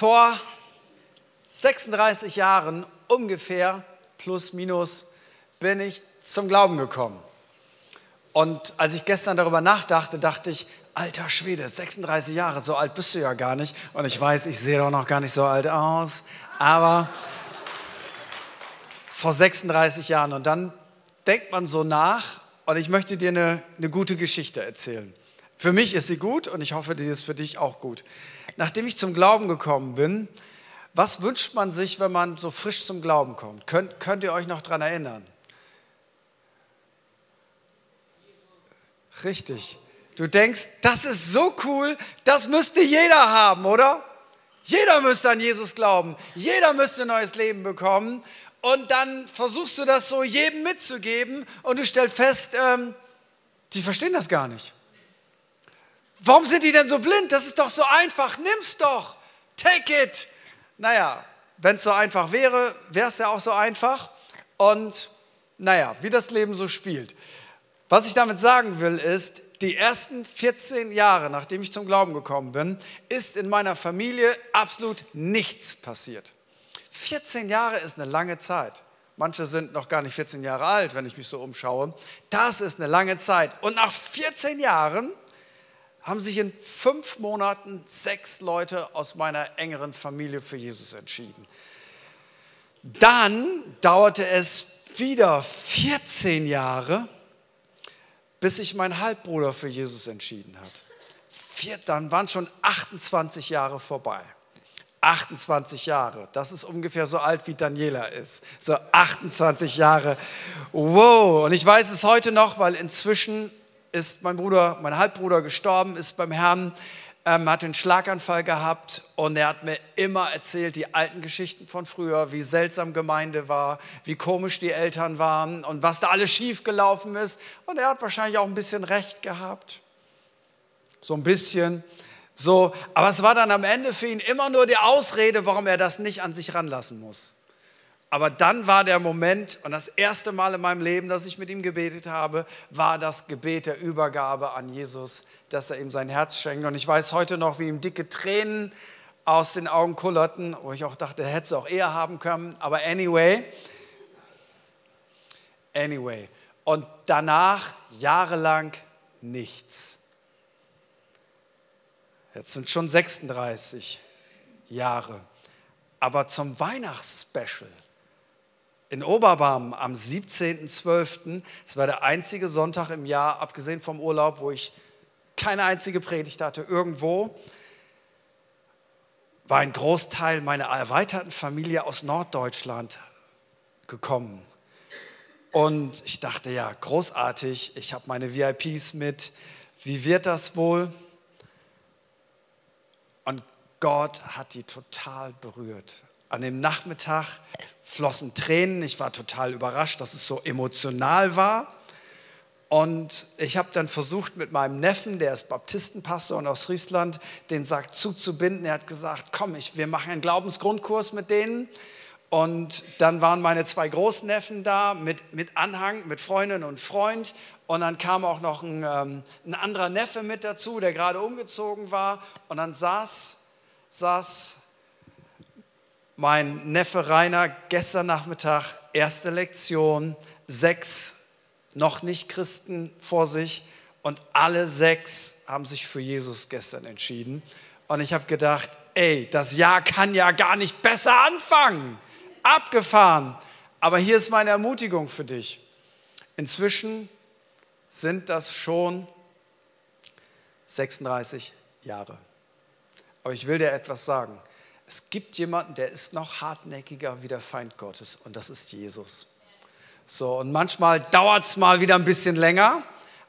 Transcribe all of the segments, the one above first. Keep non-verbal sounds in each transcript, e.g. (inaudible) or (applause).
Vor 36 Jahren ungefähr, plus minus, bin ich zum Glauben gekommen. Und als ich gestern darüber nachdachte, dachte ich, alter Schwede, 36 Jahre, so alt bist du ja gar nicht. Und ich weiß, ich sehe doch noch gar nicht so alt aus. Aber vor 36 Jahren. Und dann denkt man so nach und ich möchte dir eine, eine gute Geschichte erzählen. Für mich ist sie gut und ich hoffe, die ist für dich auch gut. Nachdem ich zum Glauben gekommen bin, was wünscht man sich, wenn man so frisch zum Glauben kommt? Könnt, könnt ihr euch noch daran erinnern? Richtig. Du denkst, das ist so cool, das müsste jeder haben, oder? Jeder müsste an Jesus glauben. Jeder müsste ein neues Leben bekommen. Und dann versuchst du das so jedem mitzugeben und du stellst fest, ähm, die verstehen das gar nicht. Warum sind die denn so blind? Das ist doch so einfach. Nimm's doch. Take it. Naja, wenn es so einfach wäre, wäre es ja auch so einfach. Und naja, wie das Leben so spielt. Was ich damit sagen will, ist, die ersten 14 Jahre, nachdem ich zum Glauben gekommen bin, ist in meiner Familie absolut nichts passiert. 14 Jahre ist eine lange Zeit. Manche sind noch gar nicht 14 Jahre alt, wenn ich mich so umschaue. Das ist eine lange Zeit. Und nach 14 Jahren haben sich in fünf Monaten sechs Leute aus meiner engeren Familie für Jesus entschieden. Dann dauerte es wieder 14 Jahre, bis sich mein Halbbruder für Jesus entschieden hat. Dann waren schon 28 Jahre vorbei. 28 Jahre. Das ist ungefähr so alt wie Daniela ist. So 28 Jahre. Wow. Und ich weiß es heute noch, weil inzwischen ist mein Bruder, mein Halbbruder gestorben, ist beim Herrn, ähm, hat einen Schlaganfall gehabt und er hat mir immer erzählt, die alten Geschichten von früher, wie seltsam Gemeinde war, wie komisch die Eltern waren und was da alles schief gelaufen ist. Und er hat wahrscheinlich auch ein bisschen recht gehabt. So ein bisschen. So, aber es war dann am Ende für ihn immer nur die Ausrede, warum er das nicht an sich ranlassen muss. Aber dann war der Moment, und das erste Mal in meinem Leben, dass ich mit ihm gebetet habe, war das Gebet der Übergabe an Jesus, dass er ihm sein Herz schenkt. Und ich weiß heute noch, wie ihm dicke Tränen aus den Augen kullerten, wo ich auch dachte, er hätte es auch eher haben können. Aber anyway, anyway. Und danach jahrelang nichts. Jetzt sind schon 36 Jahre. Aber zum Weihnachtsspecial in Oberbarm am 17.12. Es war der einzige Sonntag im Jahr, abgesehen vom Urlaub, wo ich keine einzige Predigt hatte, irgendwo war ein Großteil meiner erweiterten Familie aus Norddeutschland gekommen. Und ich dachte, ja, großartig, ich habe meine VIPs mit. Wie wird das wohl? Und Gott hat die total berührt. An dem Nachmittag flossen Tränen. Ich war total überrascht, dass es so emotional war. Und ich habe dann versucht, mit meinem Neffen, der ist Baptistenpastor und aus Friesland, den Sack zuzubinden. Er hat gesagt, komm, ich, wir machen einen Glaubensgrundkurs mit denen. Und dann waren meine zwei Großneffen da mit, mit Anhang, mit Freundin und Freund. Und dann kam auch noch ein, ähm, ein anderer Neffe mit dazu, der gerade umgezogen war. Und dann saß, saß mein Neffe Rainer gestern Nachmittag, erste Lektion, sechs noch nicht Christen vor sich und alle sechs haben sich für Jesus gestern entschieden. Und ich habe gedacht, ey, das Jahr kann ja gar nicht besser anfangen. Abgefahren. Aber hier ist meine Ermutigung für dich. Inzwischen sind das schon 36 Jahre. Aber ich will dir etwas sagen. Es gibt jemanden, der ist noch hartnäckiger wie der Feind Gottes und das ist Jesus. So, und manchmal dauert es mal wieder ein bisschen länger,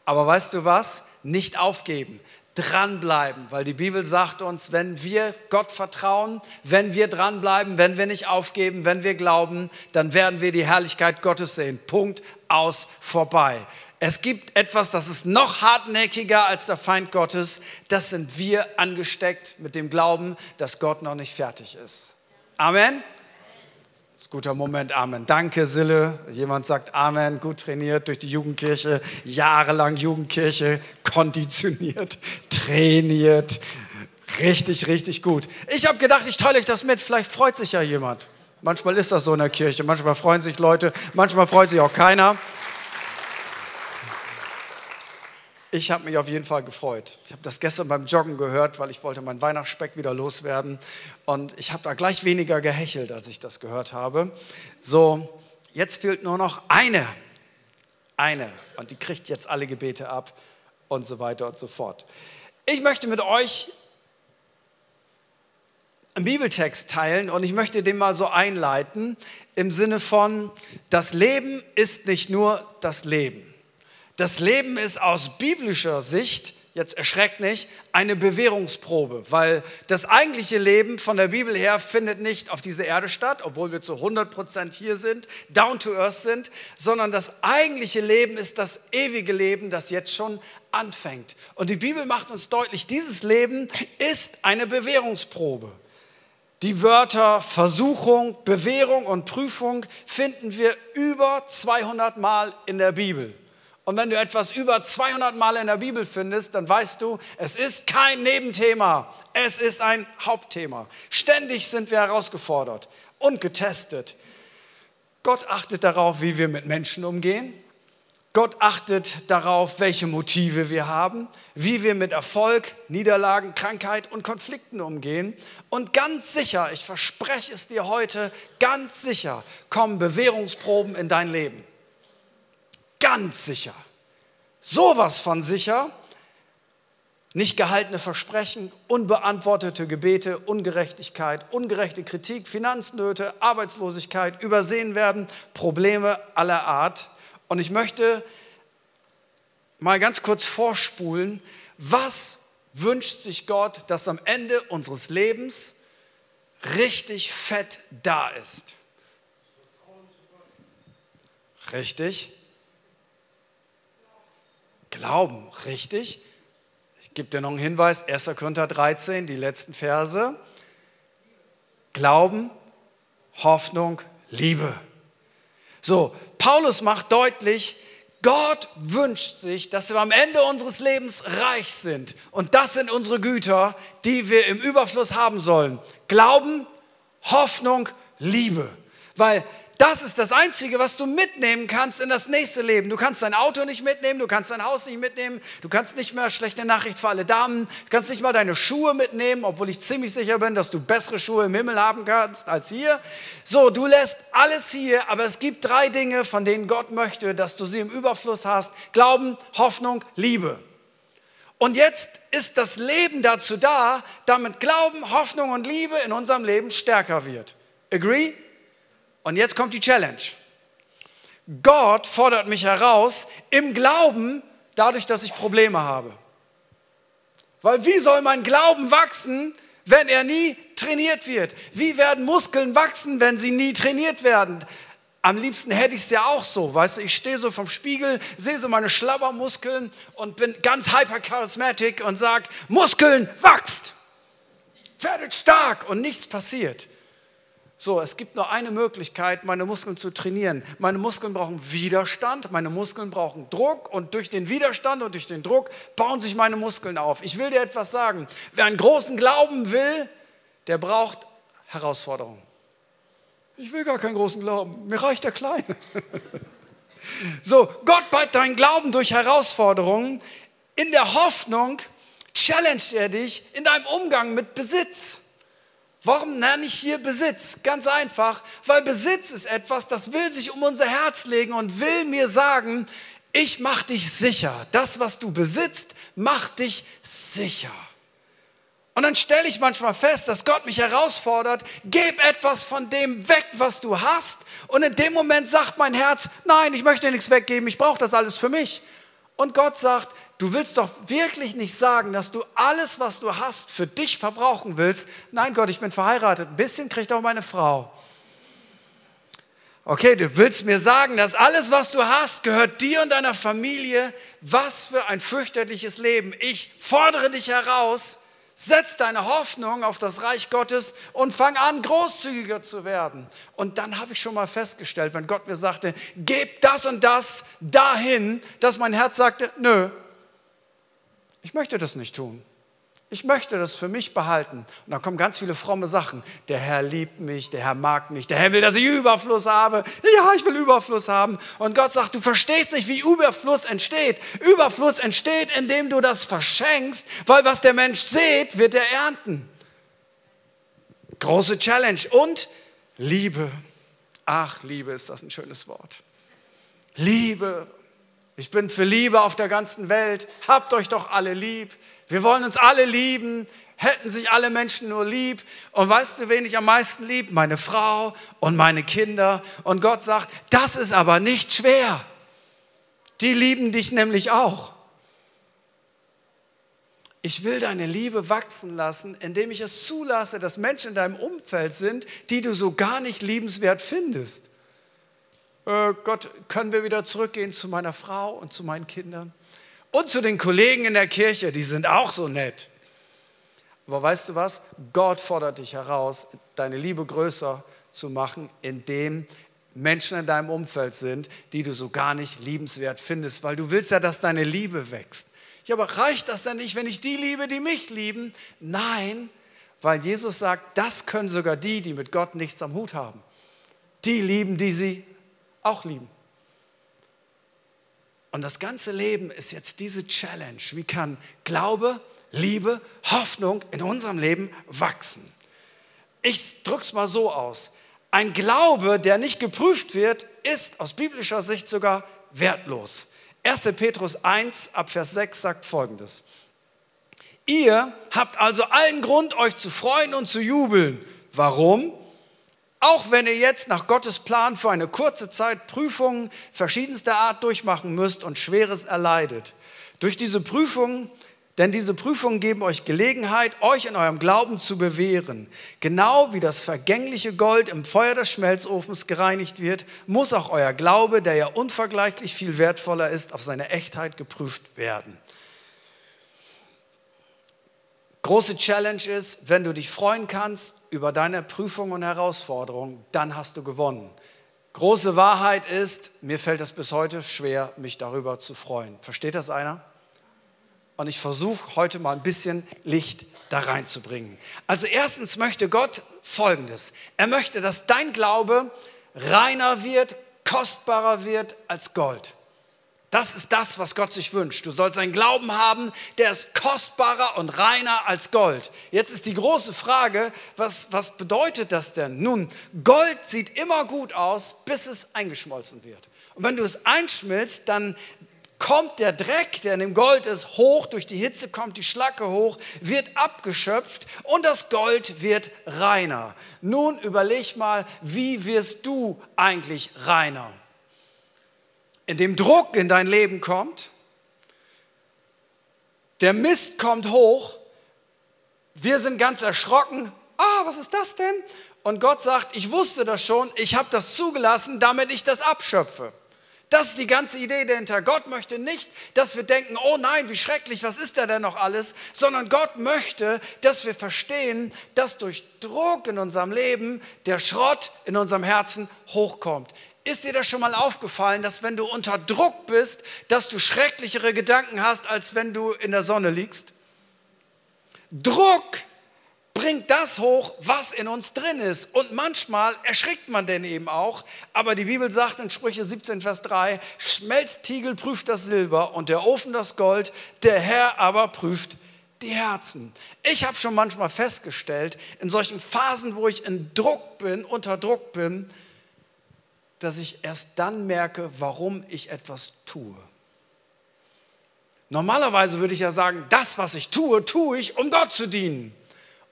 aber weißt du was? Nicht aufgeben, dranbleiben, weil die Bibel sagt uns, wenn wir Gott vertrauen, wenn wir dranbleiben, wenn wir nicht aufgeben, wenn wir glauben, dann werden wir die Herrlichkeit Gottes sehen. Punkt aus vorbei. Es gibt etwas, das ist noch hartnäckiger als der Feind Gottes. Das sind wir angesteckt mit dem Glauben, dass Gott noch nicht fertig ist. Amen. Guter Moment, Amen. Danke, Sille. Jemand sagt Amen, gut trainiert durch die Jugendkirche, jahrelang Jugendkirche, konditioniert, trainiert, Richtig, richtig gut. Ich habe gedacht, ich teile euch das mit. Vielleicht freut sich ja jemand. Manchmal ist das so in der Kirche. Manchmal freuen sich Leute, manchmal freut sich auch keiner. Ich habe mich auf jeden Fall gefreut. Ich habe das gestern beim Joggen gehört, weil ich wollte meinen Weihnachtsspeck wieder loswerden. Und ich habe da gleich weniger gehechelt, als ich das gehört habe. So, jetzt fehlt nur noch eine. Eine. Und die kriegt jetzt alle Gebete ab und so weiter und so fort. Ich möchte mit euch einen Bibeltext teilen und ich möchte den mal so einleiten im Sinne von, das Leben ist nicht nur das Leben. Das Leben ist aus biblischer Sicht, jetzt erschreckt nicht, eine Bewährungsprobe, weil das eigentliche Leben von der Bibel her findet nicht auf dieser Erde statt, obwohl wir zu 100% hier sind, down to earth sind, sondern das eigentliche Leben ist das ewige Leben, das jetzt schon anfängt. Und die Bibel macht uns deutlich, dieses Leben ist eine Bewährungsprobe. Die Wörter Versuchung, Bewährung und Prüfung finden wir über 200 Mal in der Bibel. Und wenn du etwas über 200 Mal in der Bibel findest, dann weißt du, es ist kein Nebenthema, es ist ein Hauptthema. Ständig sind wir herausgefordert und getestet. Gott achtet darauf, wie wir mit Menschen umgehen. Gott achtet darauf, welche Motive wir haben, wie wir mit Erfolg, Niederlagen, Krankheit und Konflikten umgehen. Und ganz sicher, ich verspreche es dir heute, ganz sicher kommen Bewährungsproben in dein Leben. Ganz sicher. Sowas von sicher. Nicht gehaltene Versprechen, unbeantwortete Gebete, Ungerechtigkeit, ungerechte Kritik, Finanznöte, Arbeitslosigkeit, übersehen werden, Probleme aller Art und ich möchte mal ganz kurz vorspulen, was wünscht sich Gott, dass am Ende unseres Lebens richtig fett da ist? Richtig. Glauben, richtig. Ich gebe dir noch einen Hinweis, 1. Korinther 13, die letzten Verse. Glauben, Hoffnung, Liebe. So, Paulus macht deutlich, Gott wünscht sich, dass wir am Ende unseres Lebens reich sind. Und das sind unsere Güter, die wir im Überfluss haben sollen. Glauben, Hoffnung, Liebe. Weil das ist das Einzige, was du mitnehmen kannst in das nächste Leben. Du kannst dein Auto nicht mitnehmen, du kannst dein Haus nicht mitnehmen, du kannst nicht mehr, schlechte Nachricht für alle Damen, du kannst nicht mal deine Schuhe mitnehmen, obwohl ich ziemlich sicher bin, dass du bessere Schuhe im Himmel haben kannst als hier. So, du lässt alles hier, aber es gibt drei Dinge, von denen Gott möchte, dass du sie im Überfluss hast. Glauben, Hoffnung, Liebe. Und jetzt ist das Leben dazu da, damit Glauben, Hoffnung und Liebe in unserem Leben stärker wird. Agree? Und jetzt kommt die Challenge. Gott fordert mich heraus im Glauben, dadurch, dass ich Probleme habe. Weil wie soll mein Glauben wachsen, wenn er nie trainiert wird? Wie werden Muskeln wachsen, wenn sie nie trainiert werden? Am liebsten hätte ich es ja auch so, weißt du, ich stehe so vom Spiegel, sehe so meine Schlabbermuskeln und bin ganz hypercharismatic und sage, Muskeln wachst, werdet stark und nichts passiert. So, es gibt nur eine Möglichkeit, meine Muskeln zu trainieren. Meine Muskeln brauchen Widerstand, meine Muskeln brauchen Druck und durch den Widerstand und durch den Druck bauen sich meine Muskeln auf. Ich will dir etwas sagen. Wer einen großen Glauben will, der braucht Herausforderungen. Ich will gar keinen großen Glauben, mir reicht der kleine. (laughs) so, Gott baut deinen Glauben durch Herausforderungen. In der Hoffnung challenge er dich in deinem Umgang mit Besitz. Warum nenne ich hier Besitz? Ganz einfach, weil Besitz ist etwas, das will sich um unser Herz legen und will mir sagen, ich mache dich sicher. Das, was du besitzt, macht dich sicher. Und dann stelle ich manchmal fest, dass Gott mich herausfordert, gib etwas von dem weg, was du hast. Und in dem Moment sagt mein Herz, nein, ich möchte nichts weggeben, ich brauche das alles für mich. Und Gott sagt, Du willst doch wirklich nicht sagen, dass du alles, was du hast, für dich verbrauchen willst. Nein, Gott, ich bin verheiratet. Ein bisschen kriegt auch meine Frau. Okay, du willst mir sagen, dass alles, was du hast, gehört dir und deiner Familie. Was für ein fürchterliches Leben. Ich fordere dich heraus, setz deine Hoffnung auf das Reich Gottes und fang an, großzügiger zu werden. Und dann habe ich schon mal festgestellt, wenn Gott mir sagte, gib das und das dahin, dass mein Herz sagte, nö, ich möchte das nicht tun. Ich möchte das für mich behalten. Und dann kommen ganz viele fromme Sachen. Der Herr liebt mich, der Herr mag mich, der Herr will, dass ich Überfluss habe. Ja, ich will Überfluss haben. Und Gott sagt, du verstehst nicht, wie Überfluss entsteht. Überfluss entsteht, indem du das verschenkst, weil was der Mensch sät, wird er ernten. Große Challenge. Und Liebe. Ach, Liebe ist das ein schönes Wort. Liebe. Ich bin für Liebe auf der ganzen Welt. Habt euch doch alle lieb. Wir wollen uns alle lieben, hätten sich alle Menschen nur lieb. Und weißt du, wen ich am meisten lieb? Meine Frau und meine Kinder. Und Gott sagt, das ist aber nicht schwer. Die lieben dich nämlich auch. Ich will deine Liebe wachsen lassen, indem ich es zulasse, dass Menschen in deinem Umfeld sind, die du so gar nicht liebenswert findest. Äh, Gott, können wir wieder zurückgehen zu meiner Frau und zu meinen Kindern? Und zu den Kollegen in der Kirche, die sind auch so nett. Aber weißt du was? Gott fordert dich heraus, deine Liebe größer zu machen, indem Menschen in deinem Umfeld sind, die du so gar nicht liebenswert findest, weil du willst ja, dass deine Liebe wächst. Ja, aber reicht das dann nicht, wenn ich die liebe, die mich lieben? Nein, weil Jesus sagt, das können sogar die, die mit Gott nichts am Hut haben. Die lieben, die sie auch lieben. Und das ganze Leben ist jetzt diese Challenge. Wie kann Glaube, Liebe, Hoffnung in unserem Leben wachsen? Ich drücke es mal so aus. Ein Glaube, der nicht geprüft wird, ist aus biblischer Sicht sogar wertlos. 1. Petrus 1 ab Vers 6 sagt folgendes. Ihr habt also allen Grund, euch zu freuen und zu jubeln. Warum? Auch wenn ihr jetzt nach Gottes Plan für eine kurze Zeit Prüfungen verschiedenster Art durchmachen müsst und Schweres erleidet. Durch diese Prüfungen, denn diese Prüfungen geben euch Gelegenheit, euch in eurem Glauben zu bewähren. Genau wie das vergängliche Gold im Feuer des Schmelzofens gereinigt wird, muss auch euer Glaube, der ja unvergleichlich viel wertvoller ist, auf seine Echtheit geprüft werden. Große Challenge ist, wenn du dich freuen kannst über deine Prüfungen und Herausforderungen, dann hast du gewonnen. Große Wahrheit ist, mir fällt es bis heute schwer, mich darüber zu freuen. Versteht das einer? Und ich versuche heute mal ein bisschen Licht da reinzubringen. Also erstens möchte Gott Folgendes. Er möchte, dass dein Glaube reiner wird, kostbarer wird als Gold. Das ist das, was Gott sich wünscht. Du sollst einen Glauben haben, der ist kostbarer und reiner als Gold. Jetzt ist die große Frage, was, was bedeutet das denn? Nun, Gold sieht immer gut aus, bis es eingeschmolzen wird. Und wenn du es einschmilzt, dann kommt der Dreck, der in dem Gold ist, hoch, durch die Hitze kommt die Schlacke hoch, wird abgeschöpft und das Gold wird reiner. Nun überleg mal, wie wirst du eigentlich reiner? In dem Druck in dein Leben kommt, der Mist kommt hoch, wir sind ganz erschrocken, ah, was ist das denn? Und Gott sagt, ich wusste das schon, ich habe das zugelassen, damit ich das abschöpfe. Das ist die ganze Idee dahinter. Gott möchte nicht, dass wir denken, oh nein, wie schrecklich, was ist da denn noch alles, sondern Gott möchte, dass wir verstehen, dass durch Druck in unserem Leben der Schrott in unserem Herzen hochkommt. Ist dir das schon mal aufgefallen, dass wenn du unter Druck bist, dass du schrecklichere Gedanken hast, als wenn du in der Sonne liegst? Druck bringt das hoch, was in uns drin ist. Und manchmal erschrickt man denn eben auch. Aber die Bibel sagt in Sprüche 17, Vers 3, Schmelztiegel prüft das Silber und der Ofen das Gold, der Herr aber prüft die Herzen. Ich habe schon manchmal festgestellt, in solchen Phasen, wo ich in Druck bin, unter Druck bin, dass ich erst dann merke, warum ich etwas tue. Normalerweise würde ich ja sagen, das, was ich tue, tue ich, um Gott zu dienen.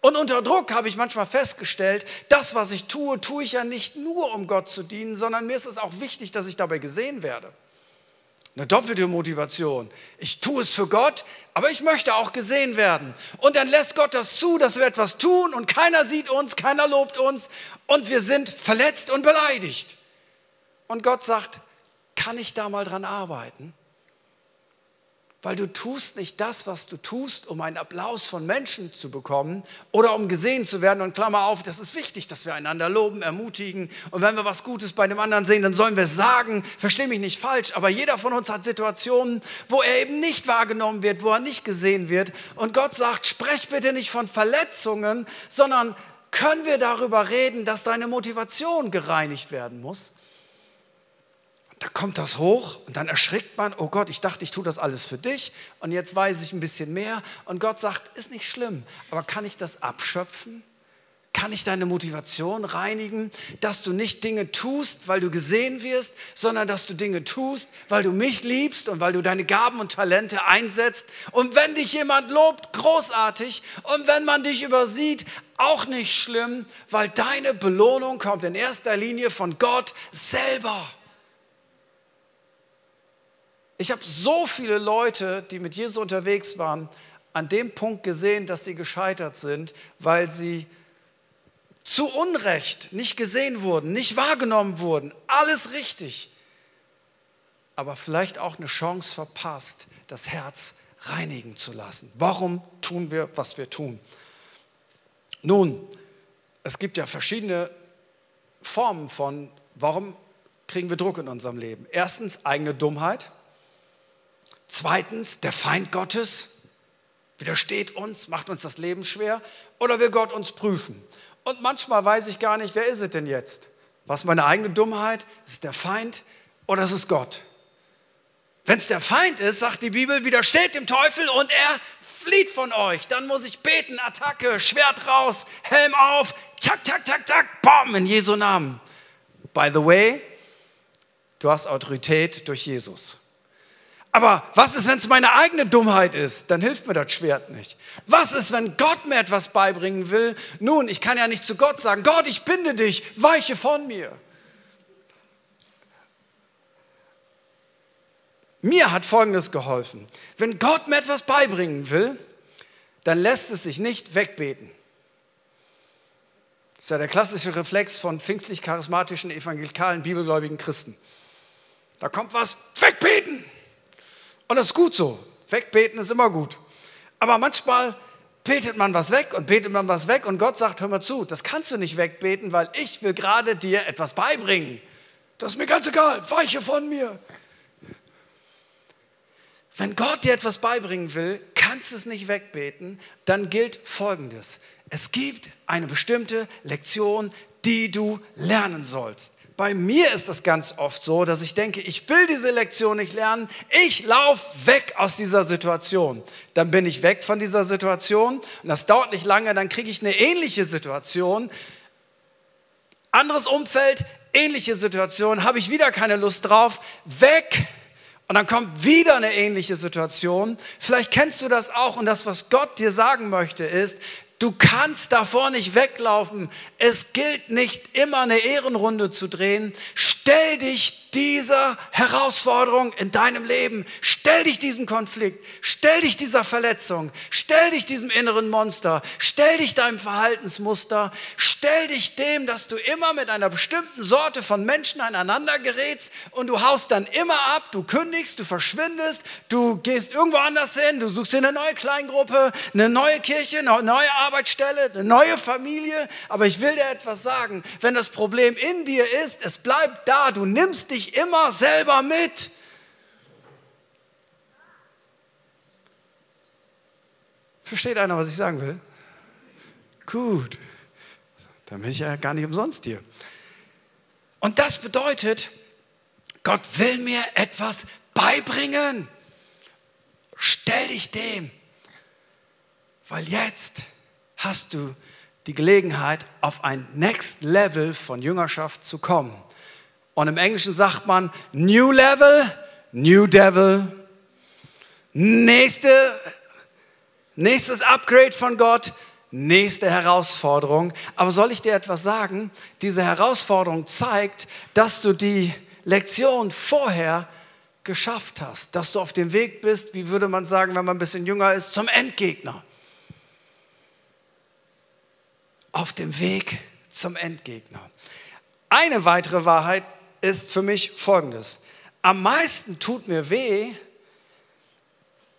Und unter Druck habe ich manchmal festgestellt, das, was ich tue, tue ich ja nicht nur, um Gott zu dienen, sondern mir ist es auch wichtig, dass ich dabei gesehen werde. Eine doppelte Motivation. Ich tue es für Gott, aber ich möchte auch gesehen werden. Und dann lässt Gott das zu, dass wir etwas tun und keiner sieht uns, keiner lobt uns und wir sind verletzt und beleidigt. Und Gott sagt, kann ich da mal dran arbeiten? Weil du tust nicht das, was du tust, um einen Applaus von Menschen zu bekommen oder um gesehen zu werden. Und Klammer auf, das ist wichtig, dass wir einander loben, ermutigen. Und wenn wir was Gutes bei dem anderen sehen, dann sollen wir sagen, verstehe mich nicht falsch, aber jeder von uns hat Situationen, wo er eben nicht wahrgenommen wird, wo er nicht gesehen wird. Und Gott sagt, sprech bitte nicht von Verletzungen, sondern können wir darüber reden, dass deine Motivation gereinigt werden muss? Da kommt das hoch und dann erschrickt man, oh Gott, ich dachte, ich tue das alles für dich und jetzt weiß ich ein bisschen mehr. Und Gott sagt, ist nicht schlimm, aber kann ich das abschöpfen? Kann ich deine Motivation reinigen, dass du nicht Dinge tust, weil du gesehen wirst, sondern dass du Dinge tust, weil du mich liebst und weil du deine Gaben und Talente einsetzt? Und wenn dich jemand lobt, großartig. Und wenn man dich übersieht, auch nicht schlimm, weil deine Belohnung kommt in erster Linie von Gott selber. Ich habe so viele Leute, die mit Jesus unterwegs waren, an dem Punkt gesehen, dass sie gescheitert sind, weil sie zu Unrecht nicht gesehen wurden, nicht wahrgenommen wurden. Alles richtig. Aber vielleicht auch eine Chance verpasst, das Herz reinigen zu lassen. Warum tun wir, was wir tun? Nun, es gibt ja verschiedene Formen von, warum kriegen wir Druck in unserem Leben. Erstens eigene Dummheit. Zweitens, der Feind Gottes widersteht uns, macht uns das Leben schwer oder will Gott uns prüfen. Und manchmal weiß ich gar nicht, wer ist es denn jetzt? Was meine eigene Dummheit? Ist es der Feind oder ist es Gott? Wenn es der Feind ist, sagt die Bibel, widersteht dem Teufel und er flieht von euch. Dann muss ich beten, Attacke, Schwert raus, Helm auf, tak, tak, tak, tak, bam, in Jesu Namen. By the way, du hast Autorität durch Jesus. Aber was ist, wenn es meine eigene Dummheit ist? Dann hilft mir das Schwert nicht. Was ist, wenn Gott mir etwas beibringen will? Nun, ich kann ja nicht zu Gott sagen, Gott, ich binde dich, weiche von mir. Mir hat Folgendes geholfen. Wenn Gott mir etwas beibringen will, dann lässt es sich nicht wegbeten. Das ist ja der klassische Reflex von pfingstlich-charismatischen, evangelikalen, bibelgläubigen Christen. Da kommt was, wegbeten. Und das ist gut so. Wegbeten ist immer gut. Aber manchmal betet man was weg und betet man was weg und Gott sagt, hör mal zu, das kannst du nicht wegbeten, weil ich will gerade dir etwas beibringen. Das ist mir ganz egal, weiche von mir. Wenn Gott dir etwas beibringen will, kannst du es nicht wegbeten, dann gilt Folgendes. Es gibt eine bestimmte Lektion, die du lernen sollst. Bei mir ist das ganz oft so, dass ich denke, ich will diese Lektion nicht lernen, ich laufe weg aus dieser Situation. Dann bin ich weg von dieser Situation und das dauert nicht lange, dann kriege ich eine ähnliche Situation. Anderes Umfeld, ähnliche Situation, habe ich wieder keine Lust drauf, weg. Und dann kommt wieder eine ähnliche Situation. Vielleicht kennst du das auch und das, was Gott dir sagen möchte, ist, Du kannst davor nicht weglaufen. Es gilt nicht immer eine Ehrenrunde zu drehen. Stell dich dieser Herausforderung in deinem Leben. Stell dich diesem Konflikt, stell dich dieser Verletzung, stell dich diesem inneren Monster, stell dich deinem Verhaltensmuster, stell dich dem, dass du immer mit einer bestimmten Sorte von Menschen aneinander gerätst und du haust dann immer ab, du kündigst, du verschwindest, du gehst irgendwo anders hin, du suchst dir eine neue Kleingruppe, eine neue Kirche, eine neue Arbeitsstelle, eine neue Familie. Aber ich will dir etwas sagen, wenn das Problem in dir ist, es bleibt da, du nimmst dich dich immer selber mit. Versteht einer, was ich sagen will? Gut. Dann bin ich ja gar nicht umsonst hier. Und das bedeutet, Gott will mir etwas beibringen. Stell dich dem. Weil jetzt hast du die Gelegenheit, auf ein Next Level von Jüngerschaft zu kommen. Und im Englischen sagt man New Level, New Devil. Nächste, nächstes Upgrade von Gott, nächste Herausforderung. Aber soll ich dir etwas sagen? Diese Herausforderung zeigt, dass du die Lektion vorher geschafft hast, dass du auf dem Weg bist, wie würde man sagen, wenn man ein bisschen jünger ist, zum Endgegner. Auf dem Weg zum Endgegner. Eine weitere Wahrheit ist für mich folgendes. Am meisten tut mir weh,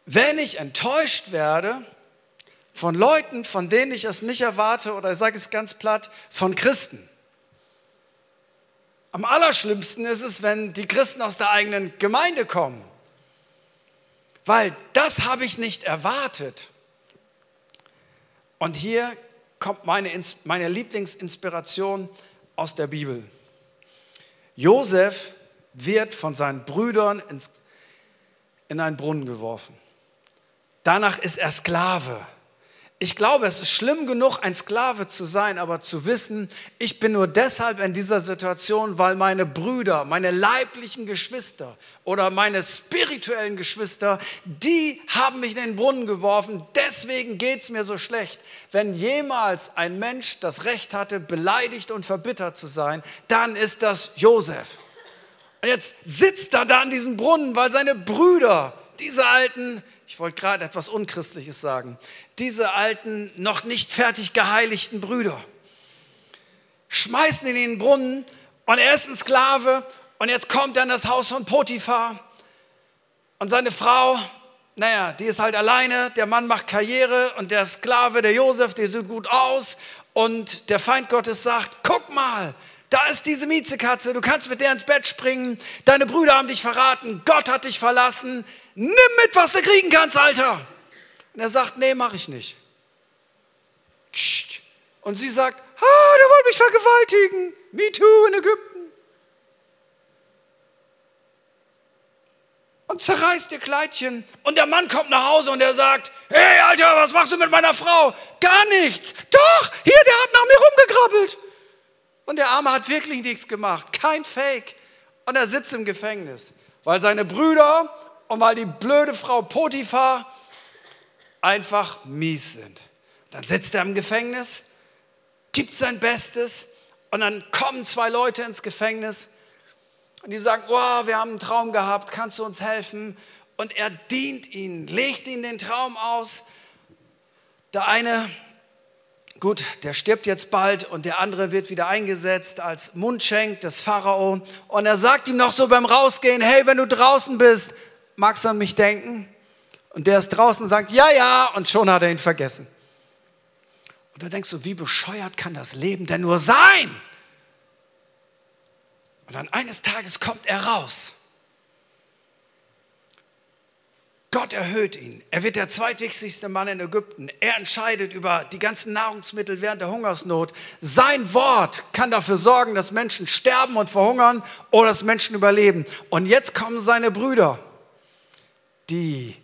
wenn ich enttäuscht werde von Leuten, von denen ich es nicht erwarte, oder ich sage es ganz platt, von Christen. Am allerschlimmsten ist es, wenn die Christen aus der eigenen Gemeinde kommen, weil das habe ich nicht erwartet. Und hier kommt meine, meine Lieblingsinspiration aus der Bibel. Josef wird von seinen Brüdern ins, in einen Brunnen geworfen. Danach ist er Sklave. Ich glaube, es ist schlimm genug, ein Sklave zu sein, aber zu wissen, ich bin nur deshalb in dieser Situation, weil meine Brüder, meine leiblichen Geschwister oder meine spirituellen Geschwister, die haben mich in den Brunnen geworfen. Deswegen geht es mir so schlecht. Wenn jemals ein Mensch das Recht hatte, beleidigt und verbittert zu sein, dann ist das Josef. Und jetzt sitzt er da an diesem Brunnen, weil seine Brüder, diese alten ich wollte gerade etwas Unchristliches sagen, diese alten, noch nicht fertig geheiligten Brüder schmeißen in den Brunnen und er ist ein Sklave und jetzt kommt er in das Haus von Potiphar und seine Frau, naja, die ist halt alleine, der Mann macht Karriere und der Sklave, der Josef, der sieht gut aus und der Feind Gottes sagt, guck mal, da ist diese Miezekatze, du kannst mit der ins Bett springen, deine Brüder haben dich verraten, Gott hat dich verlassen, nimm mit, was du kriegen kannst, Alter. Und er sagt, nee, mach ich nicht. Und sie sagt, ah, der wollte mich vergewaltigen. Me too in Ägypten. Und zerreißt ihr Kleidchen. Und der Mann kommt nach Hause und er sagt, hey, Alter, was machst du mit meiner Frau? Gar nichts. Doch, hier, der hat nach mir rumgekrabbelt. Und der Arme hat wirklich nichts gemacht, kein Fake. Und er sitzt im Gefängnis, weil seine Brüder und weil die blöde Frau Potiphar einfach mies sind. Dann sitzt er im Gefängnis, gibt sein Bestes und dann kommen zwei Leute ins Gefängnis und die sagen, oh, wir haben einen Traum gehabt, kannst du uns helfen? Und er dient ihnen, legt ihnen den Traum aus. Der eine Gut, der stirbt jetzt bald und der andere wird wieder eingesetzt als Mundschenk des Pharao. Und er sagt ihm noch so beim Rausgehen, hey, wenn du draußen bist, magst du an mich denken? Und der ist draußen und sagt, ja, ja, und schon hat er ihn vergessen. Und da denkst du, wie bescheuert kann das Leben denn nur sein? Und dann eines Tages kommt er raus Gott erhöht ihn. Er wird der zweitwichtigste Mann in Ägypten. Er entscheidet über die ganzen Nahrungsmittel während der Hungersnot. Sein Wort kann dafür sorgen, dass Menschen sterben und verhungern oder dass Menschen überleben. Und jetzt kommen seine Brüder, die,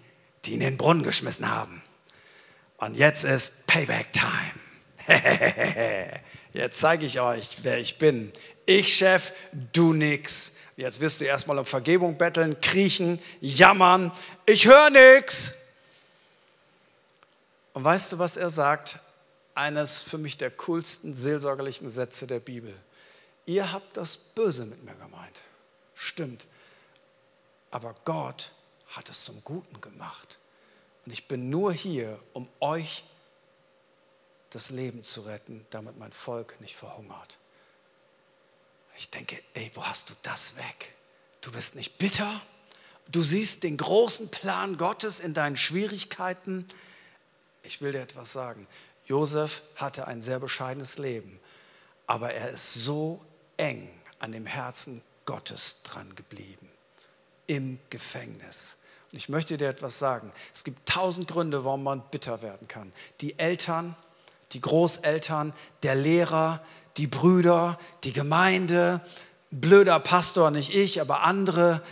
die ihn in den Brunnen geschmissen haben. Und jetzt ist Payback Time. (laughs) Jetzt zeige ich euch, wer ich bin. Ich Chef, du nix. Jetzt wirst du erstmal um Vergebung betteln, kriechen, jammern. Ich höre nichts. Und weißt du, was er sagt? Eines für mich der coolsten seelsorgerlichen Sätze der Bibel. Ihr habt das Böse mit mir gemeint. Stimmt. Aber Gott hat es zum Guten gemacht. Und ich bin nur hier, um euch das Leben zu retten, damit mein Volk nicht verhungert. Ich denke, ey, wo hast du das weg? Du bist nicht bitter. Du siehst den großen Plan Gottes in deinen Schwierigkeiten. Ich will dir etwas sagen. Josef hatte ein sehr bescheidenes Leben, aber er ist so eng an dem Herzen Gottes dran geblieben. Im Gefängnis. Und ich möchte dir etwas sagen. Es gibt tausend Gründe, warum man bitter werden kann. Die Eltern, die Großeltern, der Lehrer, die Brüder, die Gemeinde, blöder Pastor, nicht ich, aber andere.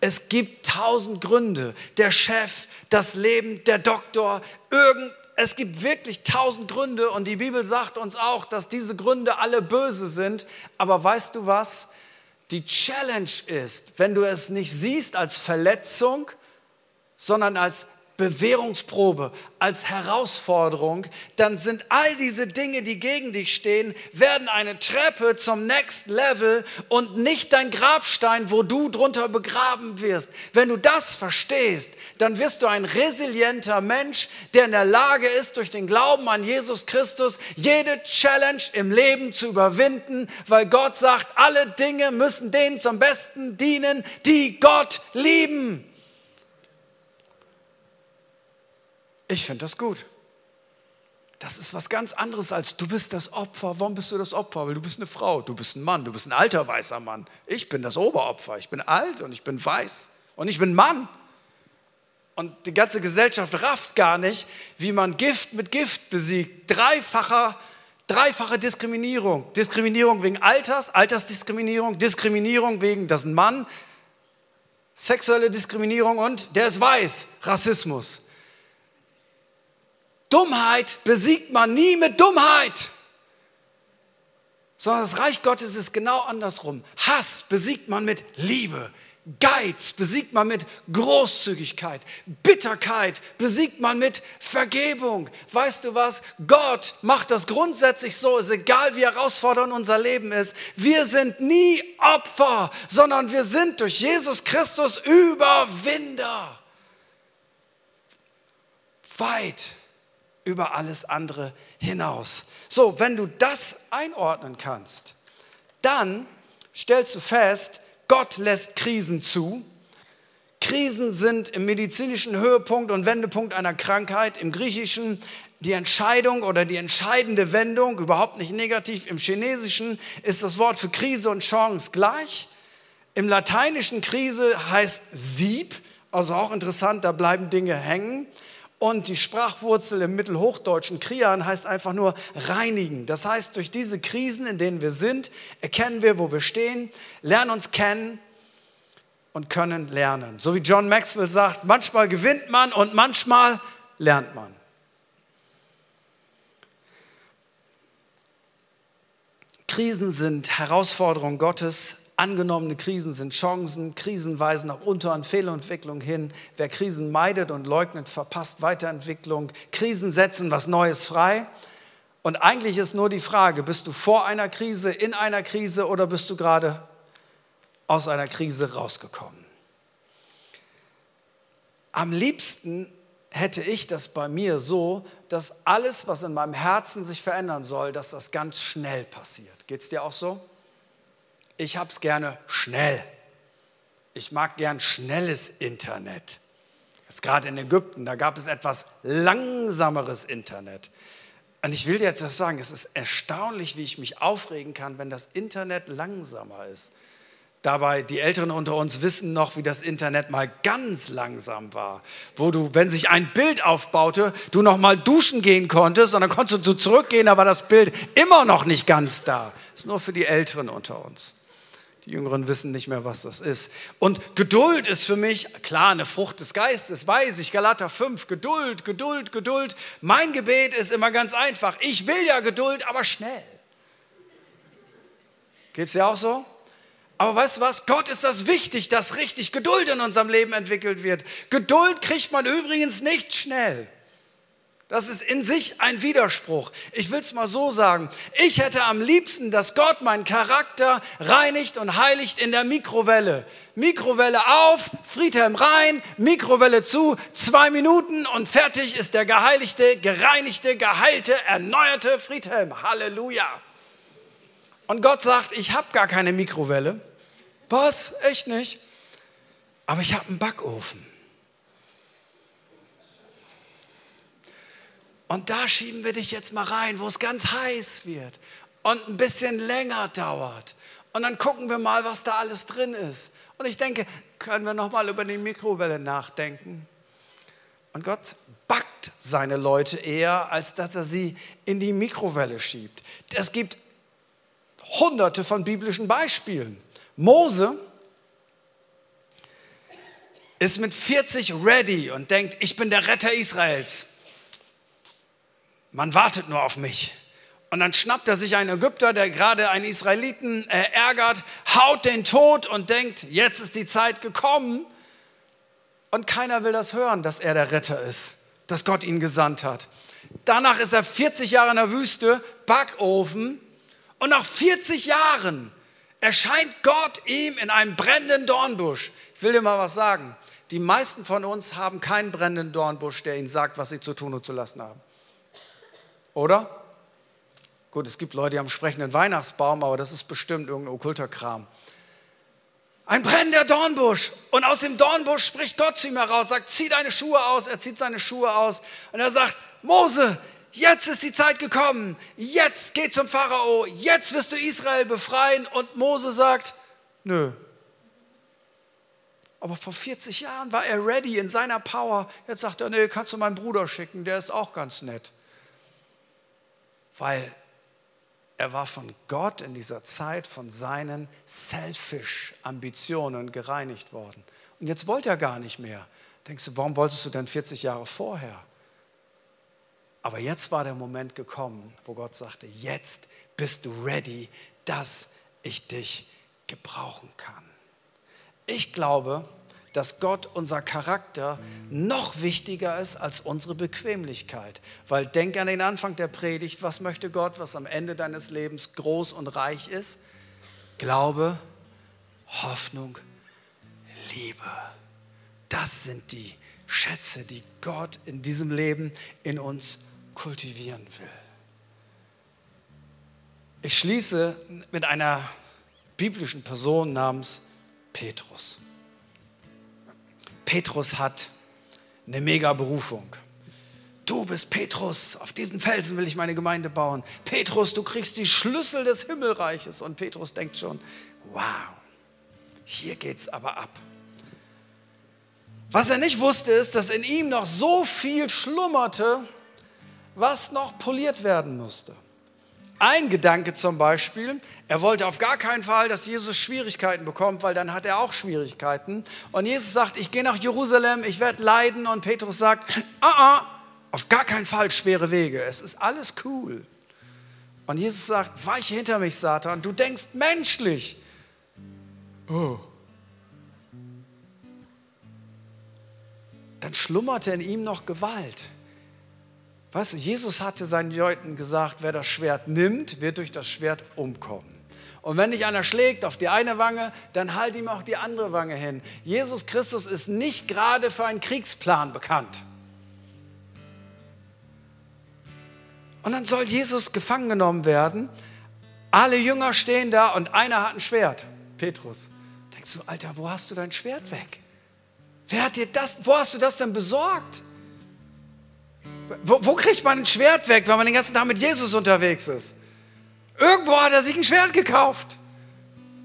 Es gibt tausend Gründe. Der Chef, das Leben, der Doktor, irgend, es gibt wirklich tausend Gründe und die Bibel sagt uns auch, dass diese Gründe alle böse sind. Aber weißt du was? Die Challenge ist, wenn du es nicht siehst als Verletzung, sondern als Bewährungsprobe, als Herausforderung, dann sind all diese Dinge, die gegen dich stehen, werden eine Treppe zum Next Level und nicht dein Grabstein, wo du drunter begraben wirst. Wenn du das verstehst, dann wirst du ein resilienter Mensch, der in der Lage ist, durch den Glauben an Jesus Christus jede Challenge im Leben zu überwinden, weil Gott sagt, alle Dinge müssen denen zum Besten dienen, die Gott lieben. Ich finde das gut. Das ist was ganz anderes als du bist das Opfer. Warum bist du das Opfer? Weil du bist eine Frau, du bist ein Mann, du bist ein alter weißer Mann. Ich bin das Oberopfer. Ich bin alt und ich bin weiß und ich bin Mann. Und die ganze Gesellschaft rafft gar nicht, wie man Gift mit Gift besiegt. Dreifacher, dreifache Diskriminierung. Diskriminierung wegen Alters, Altersdiskriminierung, Diskriminierung wegen, das ist ein Mann, sexuelle Diskriminierung und der ist weiß, Rassismus. Dummheit besiegt man nie mit Dummheit, sondern das Reich Gottes ist genau andersrum. Hass besiegt man mit Liebe. Geiz besiegt man mit Großzügigkeit. Bitterkeit besiegt man mit Vergebung. Weißt du was? Gott macht das grundsätzlich so, ist egal wie herausfordernd unser Leben ist. Wir sind nie Opfer, sondern wir sind durch Jesus Christus Überwinder. Weit über alles andere hinaus. So, wenn du das einordnen kannst, dann stellst du fest, Gott lässt Krisen zu. Krisen sind im medizinischen Höhepunkt und Wendepunkt einer Krankheit, im Griechischen die Entscheidung oder die entscheidende Wendung, überhaupt nicht negativ. Im Chinesischen ist das Wort für Krise und Chance gleich. Im Lateinischen Krise heißt Sieb, also auch interessant, da bleiben Dinge hängen. Und die Sprachwurzel im Mittelhochdeutschen Krian heißt einfach nur reinigen. Das heißt, durch diese Krisen, in denen wir sind, erkennen wir, wo wir stehen, lernen uns kennen und können lernen. So wie John Maxwell sagt, manchmal gewinnt man und manchmal lernt man. Krisen sind Herausforderungen Gottes, Angenommene Krisen sind Chancen, Krisen weisen nach Unter- und Fehlentwicklung hin. Wer Krisen meidet und leugnet, verpasst Weiterentwicklung. Krisen setzen was Neues frei. Und eigentlich ist nur die Frage, bist du vor einer Krise, in einer Krise oder bist du gerade aus einer Krise rausgekommen? Am liebsten hätte ich das bei mir so, dass alles, was in meinem Herzen sich verändern soll, dass das ganz schnell passiert. Geht es dir auch so? Ich habe es gerne schnell. Ich mag gern schnelles Internet. Jetzt gerade in Ägypten, da gab es etwas langsameres Internet. Und ich will dir jetzt das sagen, es ist erstaunlich, wie ich mich aufregen kann, wenn das Internet langsamer ist. Dabei, die Älteren unter uns wissen noch, wie das Internet mal ganz langsam war, wo du, wenn sich ein Bild aufbaute, du noch mal duschen gehen konntest und dann konntest du zurückgehen, aber das Bild immer noch nicht ganz da. Das ist nur für die Älteren unter uns. Die Jüngeren wissen nicht mehr, was das ist. Und Geduld ist für mich, klar, eine Frucht des Geistes, weiß ich, Galater 5, Geduld, Geduld, Geduld. Mein Gebet ist immer ganz einfach. Ich will ja Geduld, aber schnell. Geht es dir auch so? Aber weißt du was? Gott ist das wichtig, dass richtig Geduld in unserem Leben entwickelt wird. Geduld kriegt man übrigens nicht schnell. Das ist in sich ein Widerspruch. Ich will es mal so sagen. Ich hätte am liebsten, dass Gott meinen Charakter reinigt und heiligt in der Mikrowelle. Mikrowelle auf, Friedhelm rein, Mikrowelle zu, zwei Minuten und fertig ist der geheiligte, gereinigte, geheilte, erneuerte Friedhelm. Halleluja. Und Gott sagt, ich habe gar keine Mikrowelle. Was? Echt nicht? Aber ich habe einen Backofen. Und da schieben wir dich jetzt mal rein, wo es ganz heiß wird und ein bisschen länger dauert. Und dann gucken wir mal, was da alles drin ist. Und ich denke, können wir noch mal über die Mikrowelle nachdenken? Und Gott backt seine Leute eher, als dass er sie in die Mikrowelle schiebt. Es gibt hunderte von biblischen Beispielen. Mose ist mit 40 ready und denkt, ich bin der Retter Israels man wartet nur auf mich. Und dann schnappt er sich einen Ägypter, der gerade einen Israeliten äh, ärgert, haut den tot und denkt, jetzt ist die Zeit gekommen. Und keiner will das hören, dass er der Retter ist, dass Gott ihn gesandt hat. Danach ist er 40 Jahre in der Wüste, Backofen. Und nach 40 Jahren erscheint Gott ihm in einem brennenden Dornbusch. Ich will dir mal was sagen. Die meisten von uns haben keinen brennenden Dornbusch, der ihnen sagt, was sie zu tun und zu lassen haben. Oder? Gut, es gibt Leute, die haben einen sprechenden Weihnachtsbaum, aber das ist bestimmt irgendein okkulter Kram. Ein brennender Dornbusch. Und aus dem Dornbusch spricht Gott zu ihm heraus, sagt, zieh deine Schuhe aus. Er zieht seine Schuhe aus. Und er sagt, Mose, jetzt ist die Zeit gekommen. Jetzt geh zum Pharao. Jetzt wirst du Israel befreien. Und Mose sagt, nö. Aber vor 40 Jahren war er ready in seiner Power. Jetzt sagt er, nee, kannst du meinen Bruder schicken, der ist auch ganz nett. Weil er war von Gott in dieser Zeit von seinen selfish Ambitionen gereinigt worden. Und jetzt wollte er gar nicht mehr. Denkst du, warum wolltest du denn 40 Jahre vorher? Aber jetzt war der Moment gekommen, wo Gott sagte, jetzt bist du ready, dass ich dich gebrauchen kann. Ich glaube, dass Gott unser Charakter noch wichtiger ist als unsere Bequemlichkeit. Weil denk an den Anfang der Predigt, was möchte Gott, was am Ende deines Lebens groß und reich ist? Glaube, Hoffnung, Liebe. Das sind die Schätze, die Gott in diesem Leben in uns kultivieren will. Ich schließe mit einer biblischen Person namens Petrus. Petrus hat eine mega Berufung. Du bist Petrus, auf diesen Felsen will ich meine Gemeinde bauen. Petrus, du kriegst die Schlüssel des Himmelreiches. Und Petrus denkt schon, wow, hier geht's aber ab. Was er nicht wusste, ist, dass in ihm noch so viel schlummerte, was noch poliert werden musste. Ein Gedanke zum Beispiel, er wollte auf gar keinen Fall, dass Jesus Schwierigkeiten bekommt, weil dann hat er auch Schwierigkeiten. Und Jesus sagt, ich gehe nach Jerusalem, ich werde leiden. Und Petrus sagt, ah, ah, auf gar keinen Fall schwere Wege, es ist alles cool. Und Jesus sagt, weiche hinter mich, Satan, du denkst menschlich. Oh. Dann schlummerte in ihm noch Gewalt. Weißt du, Jesus hatte seinen Leuten gesagt, wer das Schwert nimmt, wird durch das Schwert umkommen. Und wenn dich einer schlägt auf die eine Wange, dann halt ihm auch die andere Wange hin. Jesus Christus ist nicht gerade für einen Kriegsplan bekannt. Und dann soll Jesus gefangen genommen werden. Alle Jünger stehen da und einer hat ein Schwert. Petrus. Denkst du, Alter, wo hast du dein Schwert weg? Wer hat dir das, wo hast du das denn besorgt? Wo, wo kriegt man ein Schwert weg, wenn man den ganzen Tag mit Jesus unterwegs ist? Irgendwo hat er sich ein Schwert gekauft.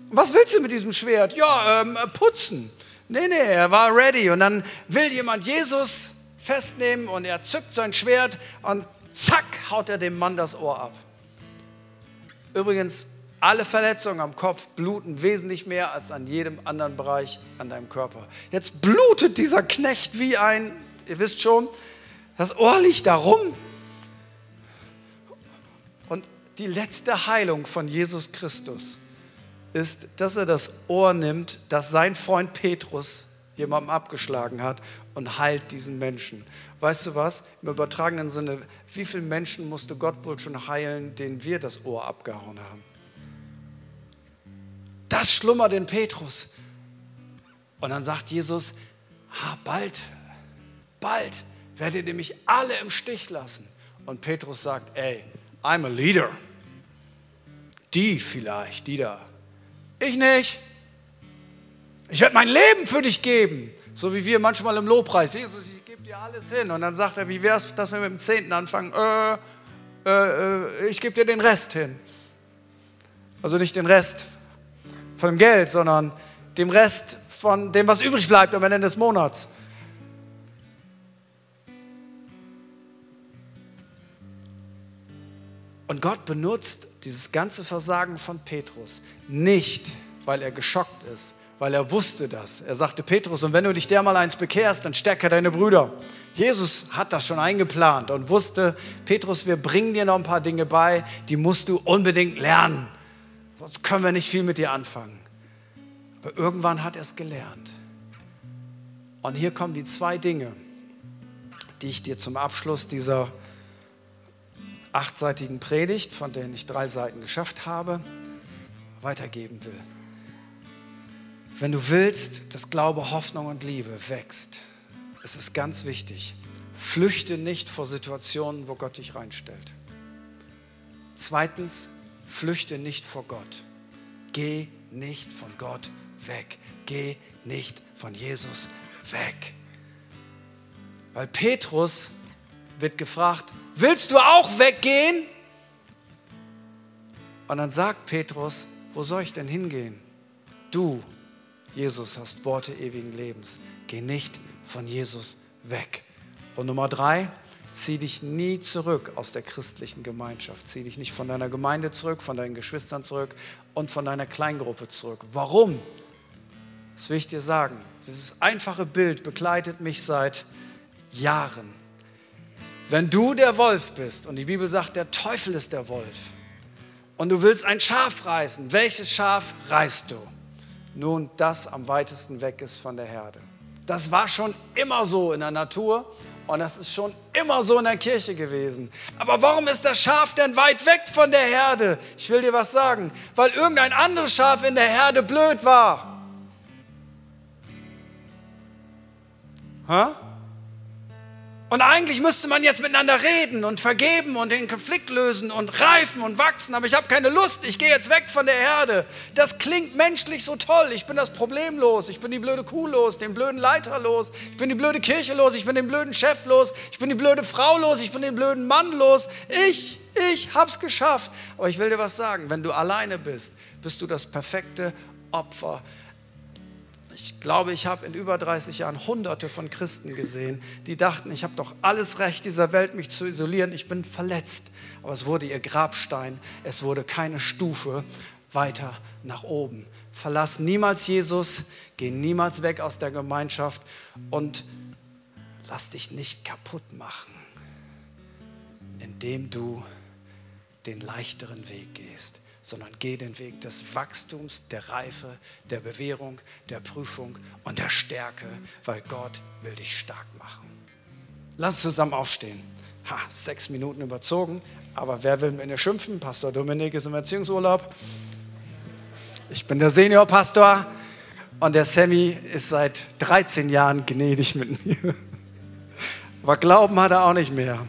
Was willst du mit diesem Schwert? Ja, ähm, putzen. Nee, nee, er war ready. Und dann will jemand Jesus festnehmen und er zückt sein Schwert und zack, haut er dem Mann das Ohr ab. Übrigens, alle Verletzungen am Kopf bluten wesentlich mehr als an jedem anderen Bereich an deinem Körper. Jetzt blutet dieser Knecht wie ein, ihr wisst schon, das Ohr liegt darum. Und die letzte Heilung von Jesus Christus ist, dass er das Ohr nimmt, das sein Freund Petrus jemandem abgeschlagen hat und heilt diesen Menschen. Weißt du was? Im übertragenen Sinne, wie viele Menschen musste Gott wohl schon heilen, denen wir das Ohr abgehauen haben? Das schlummert in Petrus. Und dann sagt Jesus, ah, bald, bald werdet ihr mich alle im Stich lassen. Und Petrus sagt, ey, I'm a leader. Die vielleicht, die da. Ich nicht. Ich werde mein Leben für dich geben. So wie wir manchmal im Lobpreis. Jesus, ich gebe dir alles hin. Und dann sagt er, wie wäre es, dass wir mit dem Zehnten anfangen? Äh, äh, äh, ich gebe dir den Rest hin. Also nicht den Rest von dem Geld, sondern dem Rest von dem, was übrig bleibt am Ende des Monats. Und Gott benutzt dieses ganze Versagen von Petrus nicht, weil er geschockt ist, weil er wusste das. Er sagte Petrus, und wenn du dich der mal eins bekehrst, dann stärke deine Brüder. Jesus hat das schon eingeplant und wusste, Petrus, wir bringen dir noch ein paar Dinge bei, die musst du unbedingt lernen. Sonst können wir nicht viel mit dir anfangen. Aber irgendwann hat er es gelernt. Und hier kommen die zwei Dinge, die ich dir zum Abschluss dieser achtseitigen Predigt, von der ich drei Seiten geschafft habe, weitergeben will. Wenn du willst, dass Glaube, Hoffnung und Liebe wächst, ist es ganz wichtig, flüchte nicht vor Situationen, wo Gott dich reinstellt. Zweitens, flüchte nicht vor Gott. Geh nicht von Gott weg. Geh nicht von Jesus weg. Weil Petrus wird gefragt, willst du auch weggehen? Und dann sagt Petrus, wo soll ich denn hingehen? Du, Jesus, hast Worte ewigen Lebens. Geh nicht von Jesus weg. Und Nummer drei, zieh dich nie zurück aus der christlichen Gemeinschaft. Zieh dich nicht von deiner Gemeinde zurück, von deinen Geschwistern zurück und von deiner Kleingruppe zurück. Warum? Das will ich dir sagen. Dieses einfache Bild begleitet mich seit Jahren. Wenn du der Wolf bist, und die Bibel sagt, der Teufel ist der Wolf, und du willst ein Schaf reißen, welches Schaf reißt du? Nun, das am weitesten weg ist von der Herde. Das war schon immer so in der Natur und das ist schon immer so in der Kirche gewesen. Aber warum ist das Schaf denn weit weg von der Herde? Ich will dir was sagen. Weil irgendein anderes Schaf in der Herde blöd war. Hä? Und eigentlich müsste man jetzt miteinander reden und vergeben und den Konflikt lösen und reifen und wachsen, aber ich habe keine Lust, ich gehe jetzt weg von der Herde. Das klingt menschlich so toll. Ich bin das Problem los, ich bin die blöde Kuh los, den blöden Leiter los, ich bin die blöde Kirche los, ich bin den blöden Chef los, ich bin die blöde Frau los, ich bin den blöden Mann los. Ich, ich hab's geschafft. Aber ich will dir was sagen, wenn du alleine bist, bist du das perfekte Opfer ich glaube, ich habe in über 30 Jahren hunderte von Christen gesehen, die dachten, ich habe doch alles Recht dieser Welt, mich zu isolieren. Ich bin verletzt. Aber es wurde ihr Grabstein. Es wurde keine Stufe weiter nach oben. Verlass niemals Jesus, geh niemals weg aus der Gemeinschaft und lass dich nicht kaputt machen, indem du den leichteren Weg gehst sondern geh den Weg des Wachstums, der Reife, der Bewährung, der Prüfung und der Stärke, weil Gott will dich stark machen. Lass uns zusammen aufstehen. Ha, sechs Minuten überzogen, aber wer will mir schimpfen? Pastor Dominik ist im Erziehungsurlaub. Ich bin der Seniorpastor und der Sammy ist seit 13 Jahren gnädig mit mir. Aber Glauben hat er auch nicht mehr.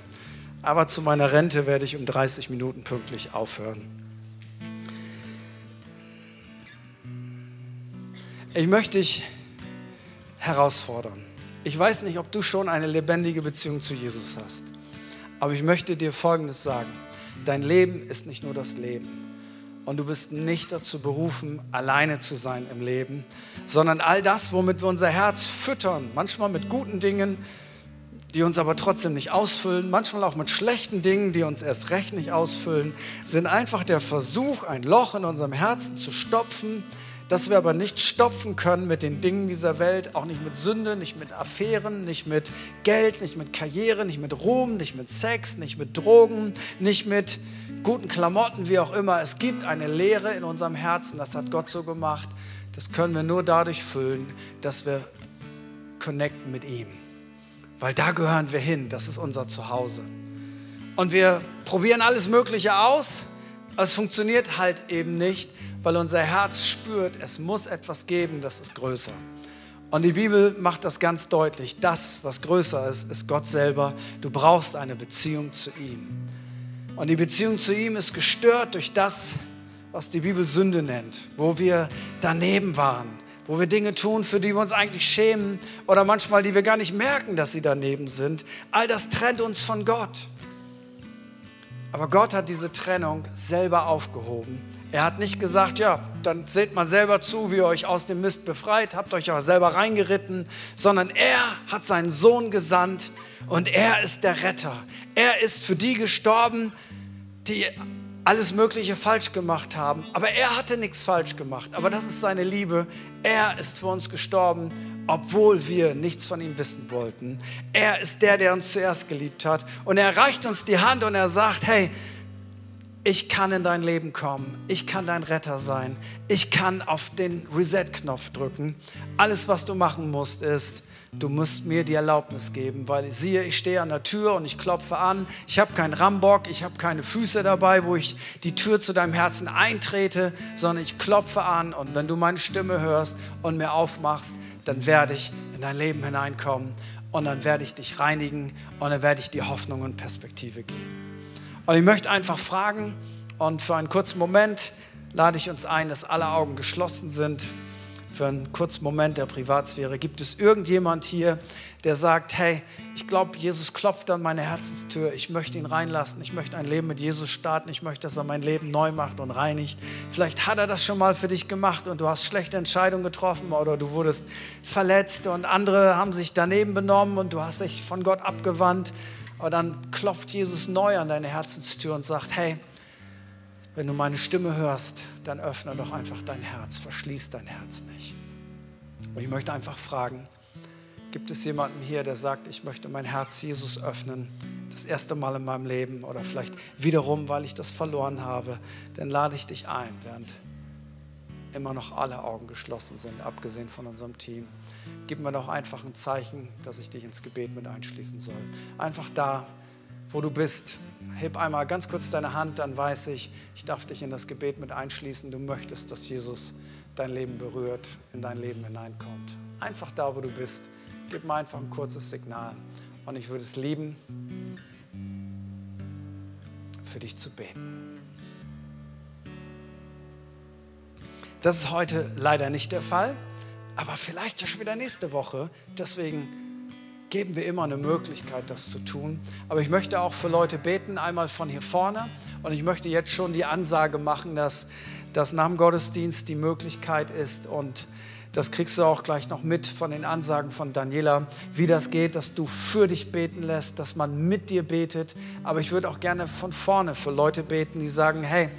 Aber zu meiner Rente werde ich um 30 Minuten pünktlich aufhören. Ich möchte dich herausfordern. Ich weiß nicht, ob du schon eine lebendige Beziehung zu Jesus hast, aber ich möchte dir Folgendes sagen. Dein Leben ist nicht nur das Leben. Und du bist nicht dazu berufen, alleine zu sein im Leben, sondern all das, womit wir unser Herz füttern, manchmal mit guten Dingen, die uns aber trotzdem nicht ausfüllen, manchmal auch mit schlechten Dingen, die uns erst recht nicht ausfüllen, sind einfach der Versuch, ein Loch in unserem Herzen zu stopfen, dass wir aber nicht stopfen können mit den Dingen dieser Welt, auch nicht mit Sünde, nicht mit Affären, nicht mit Geld, nicht mit Karriere, nicht mit Ruhm, nicht mit Sex, nicht mit Drogen, nicht mit guten Klamotten, wie auch immer. Es gibt eine Leere in unserem Herzen, das hat Gott so gemacht. Das können wir nur dadurch füllen, dass wir connecten mit ihm. Weil da gehören wir hin, das ist unser Zuhause. Und wir probieren alles Mögliche aus, es funktioniert halt eben nicht, weil unser Herz spürt, es muss etwas geben, das ist größer. Und die Bibel macht das ganz deutlich. Das, was größer ist, ist Gott selber. Du brauchst eine Beziehung zu ihm. Und die Beziehung zu ihm ist gestört durch das, was die Bibel Sünde nennt, wo wir daneben waren, wo wir Dinge tun, für die wir uns eigentlich schämen oder manchmal, die wir gar nicht merken, dass sie daneben sind. All das trennt uns von Gott. Aber Gott hat diese Trennung selber aufgehoben er hat nicht gesagt, ja, dann seht mal selber zu, wie ihr euch aus dem Mist befreit, habt euch aber selber reingeritten, sondern er hat seinen Sohn gesandt und er ist der Retter. Er ist für die gestorben, die alles Mögliche falsch gemacht haben. Aber er hatte nichts falsch gemacht. Aber das ist seine Liebe. Er ist für uns gestorben, obwohl wir nichts von ihm wissen wollten. Er ist der, der uns zuerst geliebt hat. Und er reicht uns die Hand und er sagt, hey, ich kann in dein Leben kommen, ich kann dein Retter sein, ich kann auf den Reset-Knopf drücken. Alles, was du machen musst, ist, du musst mir die Erlaubnis geben, weil siehe, ich stehe an der Tür und ich klopfe an. Ich habe keinen Rambock, ich habe keine Füße dabei, wo ich die Tür zu deinem Herzen eintrete, sondern ich klopfe an und wenn du meine Stimme hörst und mir aufmachst, dann werde ich in dein Leben hineinkommen und dann werde ich dich reinigen und dann werde ich dir Hoffnung und Perspektive geben. Und ich möchte einfach fragen und für einen kurzen Moment lade ich uns ein, dass alle Augen geschlossen sind. für einen kurzen Moment der Privatsphäre. Gibt es irgendjemand hier, der sagt, hey, ich glaube, Jesus klopft an meine Herzenstür, ich möchte ihn reinlassen, ich möchte ein Leben mit Jesus starten, ich möchte, dass er mein Leben neu macht und reinigt. Vielleicht hat er das schon mal für dich gemacht und du hast schlechte Entscheidungen getroffen oder du wurdest verletzt und andere haben sich daneben benommen und du hast dich von Gott abgewandt. Aber dann klopft Jesus neu an deine Herzenstür und sagt, hey, wenn du meine Stimme hörst, dann öffne doch einfach dein Herz, verschließ dein Herz nicht. Und ich möchte einfach fragen, gibt es jemanden hier, der sagt, ich möchte mein Herz Jesus öffnen, das erste Mal in meinem Leben oder vielleicht wiederum, weil ich das verloren habe, dann lade ich dich ein, während immer noch alle Augen geschlossen sind, abgesehen von unserem Team. Gib mir doch einfach ein Zeichen, dass ich dich ins Gebet mit einschließen soll. Einfach da, wo du bist. Heb einmal ganz kurz deine Hand, dann weiß ich, ich darf dich in das Gebet mit einschließen. Du möchtest, dass Jesus dein Leben berührt, in dein Leben hineinkommt. Einfach da, wo du bist. Gib mir einfach ein kurzes Signal. Und ich würde es lieben, für dich zu beten. Das ist heute leider nicht der Fall, aber vielleicht schon wieder nächste Woche. Deswegen geben wir immer eine Möglichkeit, das zu tun. Aber ich möchte auch für Leute beten, einmal von hier vorne. Und ich möchte jetzt schon die Ansage machen, dass das nach dem Gottesdienst die Möglichkeit ist und das kriegst du auch gleich noch mit von den Ansagen von Daniela, wie das geht, dass du für dich beten lässt, dass man mit dir betet. Aber ich würde auch gerne von vorne für Leute beten, die sagen, hey,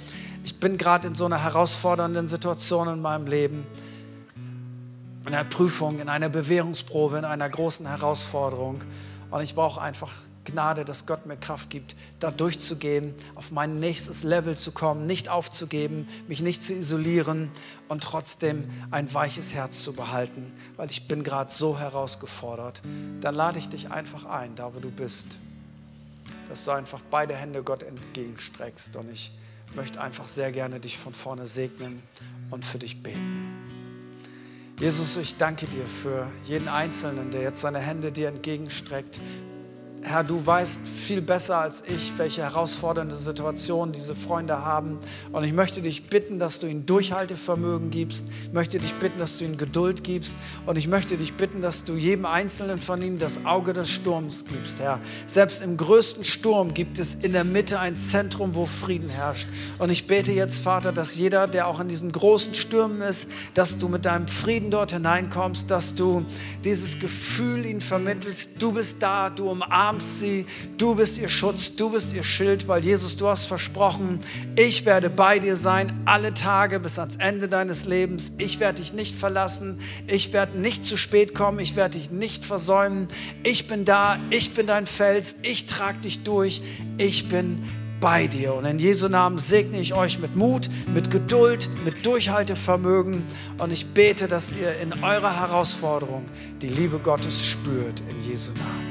ich bin gerade in so einer herausfordernden Situation in meinem Leben in einer Prüfung, in einer Bewährungsprobe, in einer großen Herausforderung. Und ich brauche einfach Gnade, dass Gott mir Kraft gibt, da durchzugehen, auf mein nächstes Level zu kommen, nicht aufzugeben, mich nicht zu isolieren und trotzdem ein weiches Herz zu behalten, weil ich bin gerade so herausgefordert. Dann lade ich dich einfach ein, da wo du bist, dass du einfach beide Hände Gott entgegenstreckst. Und ich möchte einfach sehr gerne dich von vorne segnen und für dich beten. Jesus, ich danke dir für jeden Einzelnen, der jetzt seine Hände dir entgegenstreckt, Herr, du weißt viel besser als ich, welche herausfordernde Situation diese Freunde haben. Und ich möchte dich bitten, dass du ihnen Durchhaltevermögen gibst. Ich möchte dich bitten, dass du ihnen Geduld gibst. Und ich möchte dich bitten, dass du jedem Einzelnen von ihnen das Auge des Sturms gibst, Herr. Selbst im größten Sturm gibt es in der Mitte ein Zentrum, wo Frieden herrscht. Und ich bete jetzt, Vater, dass jeder, der auch in diesen großen Stürmen ist, dass du mit deinem Frieden dort hineinkommst, dass du dieses Gefühl ihnen vermittelst. Du bist da, du umarmst umarmst sie. Du bist ihr Schutz, du bist ihr Schild, weil Jesus, du hast versprochen, ich werde bei dir sein alle Tage bis ans Ende deines Lebens. Ich werde dich nicht verlassen. Ich werde nicht zu spät kommen. Ich werde dich nicht versäumen. Ich bin da. Ich bin dein Fels. Ich trage dich durch. Ich bin bei dir. Und in Jesu Namen segne ich euch mit Mut, mit Geduld, mit Durchhaltevermögen. Und ich bete, dass ihr in eurer Herausforderung die Liebe Gottes spürt. In Jesu Namen.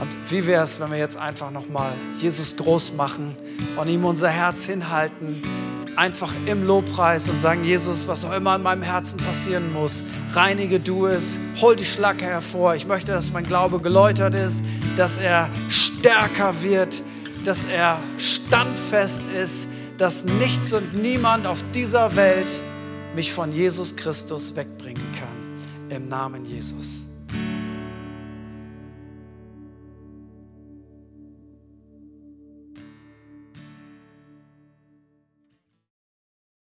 Und wie wäre es, wenn wir jetzt einfach nochmal Jesus groß machen und ihm unser Herz hinhalten, einfach im Lobpreis und sagen, Jesus, was auch immer in meinem Herzen passieren muss, reinige du es, hol die Schlacke hervor. Ich möchte, dass mein Glaube geläutert ist, dass er stärker wird, dass er standfest ist, dass nichts und niemand auf dieser Welt mich von Jesus Christus wegbringen kann. Im Namen Jesus.